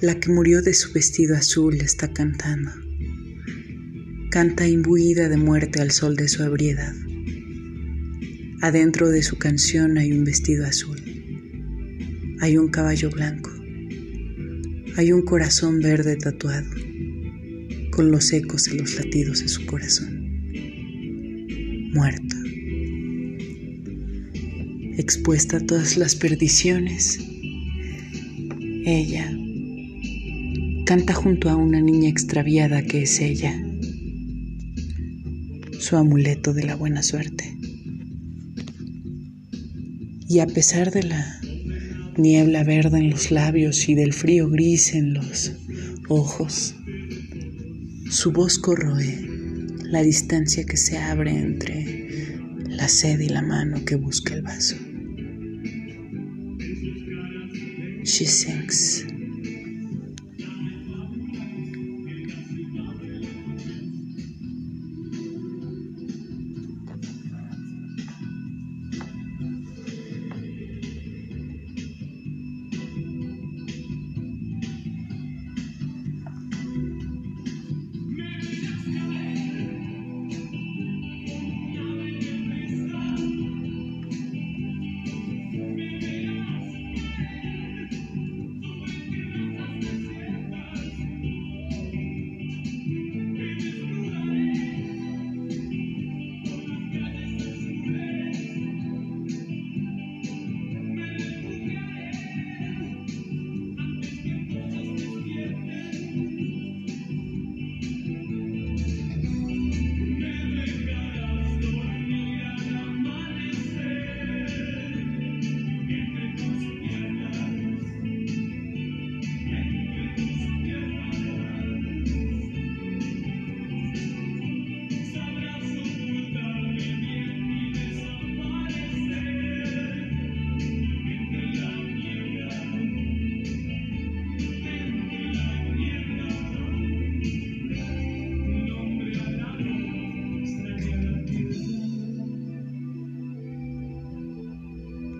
La que murió de su vestido azul está cantando. Canta imbuida de muerte al sol de su ebriedad. Adentro de su canción hay un vestido azul. Hay un caballo blanco. Hay un corazón verde tatuado, con los ecos de los latidos de su corazón. Muerta. Expuesta a todas las perdiciones. Ella canta junto a una niña extraviada que es ella, su amuleto de la buena suerte. Y a pesar de la niebla verde en los labios y del frío gris en los ojos, su voz corroe la distancia que se abre entre la sed y la mano que busca el vaso. She sings.